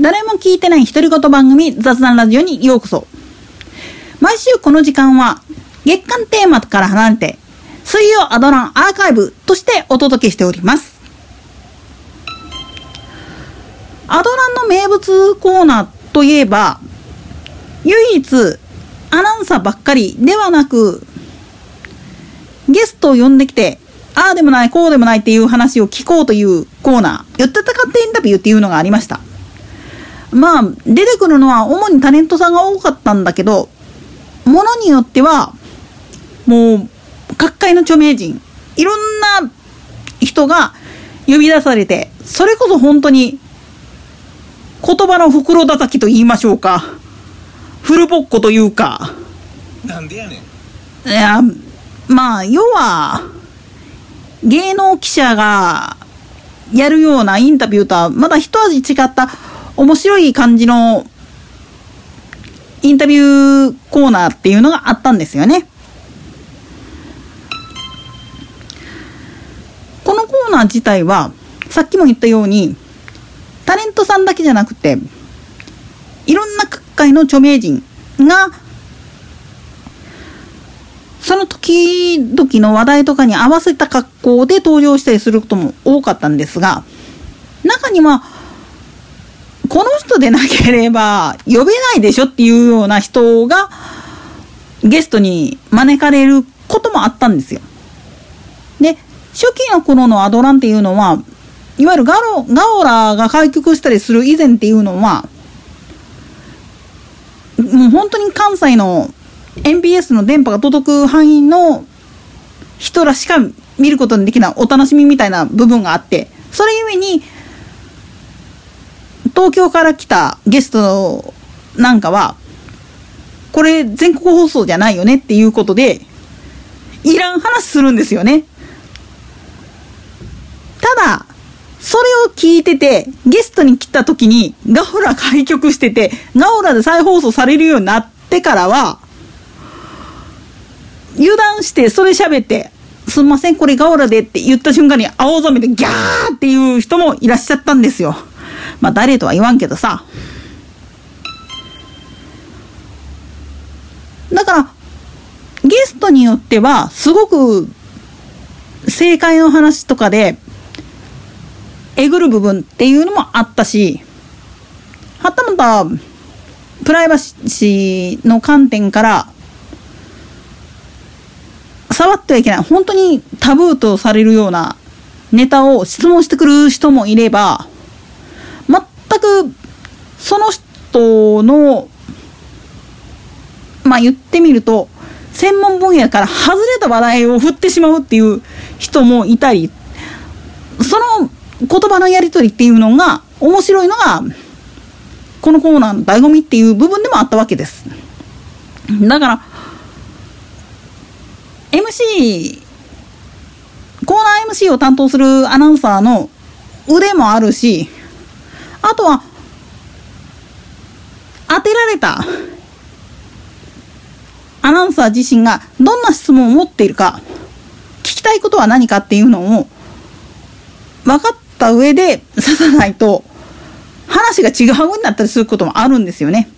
誰も聞いてない独り言番組雑談ラジオにようこそ。毎週この時間は月間テーマから離れて水曜アドランアーカイブとしてお届けしております。アドランの名物コーナーといえば、唯一アナウンサーばっかりではなく、ゲストを呼んできて、ああでもない、こうでもないっていう話を聞こうというコーナー、よってたかってインタビューっていうのがありました。まあ、出てくるのは主にタレントさんが多かったんだけど、ものによっては、もう、各界の著名人、いろんな人が呼び出されて、それこそ本当に、言葉の袋叩きと言いましょうか。フルボッコというか。なんでやねん。いや、まあ、要は、芸能記者がやるようなインタビューとは、まだ一味違った面白い感じのインタビューコーナーっていうのがあったんですよね。このコーナー自体は、さっきも言ったように、タレントさんだけじゃなくて、いろんな各界の著名人が、その時々の話題とかに合わせた格好で登場したりすることも多かったんですが、中には、この人でなければ呼べないでしょっていうような人がゲストに招かれることもあったんですよ。で、初期の頃のアドランっていうのは、いわゆるガロガオラが開局したりする以前っていうのは、もう本当に関西の NBS の電波が届く範囲の人らしか見ることのできないお楽しみみたいな部分があって、それゆえに、東京から来たゲストなんかは、これ全国放送じゃないよねっていうことで、いらん話するんですよね。ただ、それを聞いてて、ゲストに来た時にガオラ開局してて、ガオラで再放送されるようになってからは、油断してそれ喋って、すんません、これガオラでって言った瞬間に青ざめてギャーっていう人もいらっしゃったんですよ。まあ誰とは言わんけどさ。だから、ゲストによっては、すごく正解の話とかで、えぐる部分っていうのもあったし、はたまた、プライバシーの観点から、触ってはいけない。本当にタブーとされるようなネタを質問してくる人もいれば、全くその人の、まあ言ってみると、専門分野から外れた話題を振ってしまうっていう人もいたり、その言葉のやり取りっていうのが面白いのが、このコーナーの醍醐味っていう部分でもあったわけです。だから、MC、コーナー MC を担当するアナウンサーの腕もあるし、あとは、当てられたアナウンサー自身がどんな質問を持っているか、聞きたいことは何かっていうのを分かった上で刺さないと、話が違う風になったりすることもあるんですよね。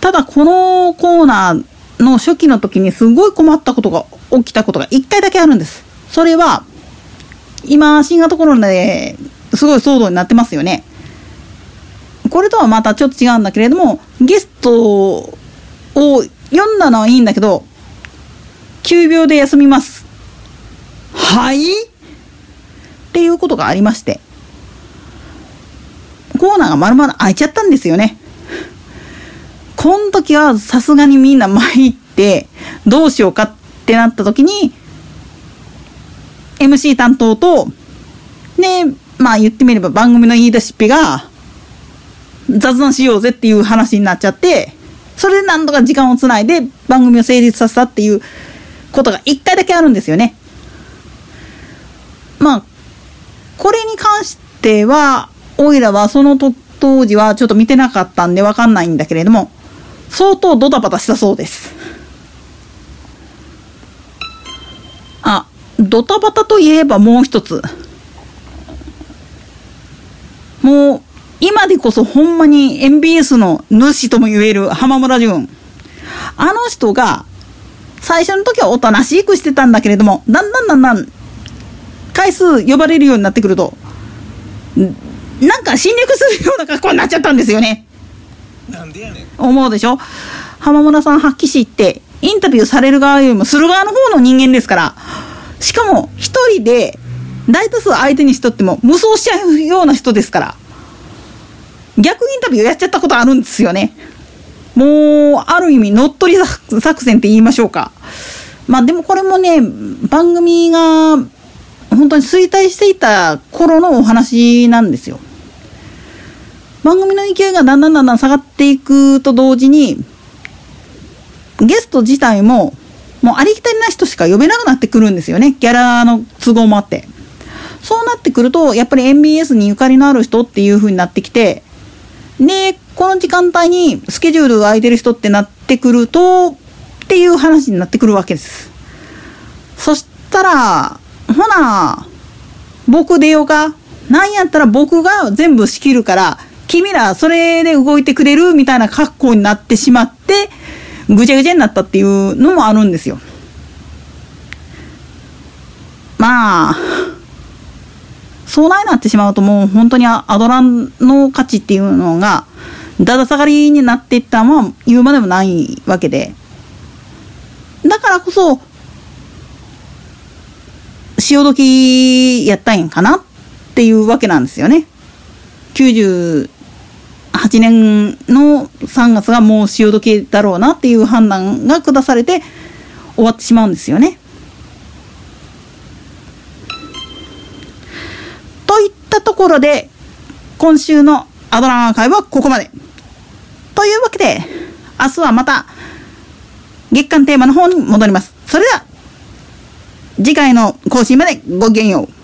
ただこのコーナーの初期の時にすごい困ったことが起きたことが一回だけあるんです。それは、今新型コロナですごい騒動になってますよね。これとはまたちょっと違うんだけれども、ゲストを読んだのはいいんだけど、急病で休みます。はい？っていうことがありまして、コーナーが丸々開いちゃったんですよね。この時はさすがにみんな参って、どうしようかってなった時に、MC 担当と、で、まあ言ってみれば番組の言い出しっぺが、雑談しようぜっていう話になっちゃって、それで何とか時間をつないで番組を成立させたっていうことが一回だけあるんですよね。まあ、これに関しては、オイラはその当時はちょっと見てなかったんでわかんないんだけれども、相当ドタバタしたそうです。ドタバタといえばもう一つ。もう、今でこそほんまに MBS の主とも言える浜村淳。あの人が、最初の時はおとなしくしてたんだけれども、だんだんだんだん、回数呼ばれるようになってくると、んなんか侵略するような格好になっちゃったんですよね。なんでやねん思うでしょ？浜村さん発揮しって、インタビューされる側よりもする側の方の人間ですから、しかも一人で大多数相手にしとっても無双しちゃうような人ですから、逆インタビューやっちゃったことあるんですよね。もう、ある意味、乗っ取り作戦って言いましょうか。まあでもこれもね、番組が本当に衰退していた頃のお話なんですよ。番組の勢いがだんだんだんだん下がっていくと同時に、ゲスト自体も、もうありきたりな人しか呼べなくなってくるんですよね。ギャラの都合もあって。そうなってくると、やっぱり MBS にゆかりのある人っていう風になってきて、で、この時間帯にスケジュールが空いてる人ってなってくると、っていう話になってくるわけです。そしたら、ほな、僕出ようか？なんやったら僕が全部仕切るから、君らそれで動いてくれる？みたいな格好になってしまって、ぐちゃぐちゃになったっていうのもあるんですよ。まあ、そうなってしまうともう本当にアドランの価値っていうのが、だだ下がりになっていったのは言うまでもないわけで。だからこそ、潮時やったんやかなっていうわけなんですよね。98年の3月がもう潮時だろうなっていう判断が下されて終わってしまうんですよね。といったところで今週のアドラーカイブはここまで。というわけで明日はまた月間テーマの方に戻ります。それでは次回の更新までごきげんよう。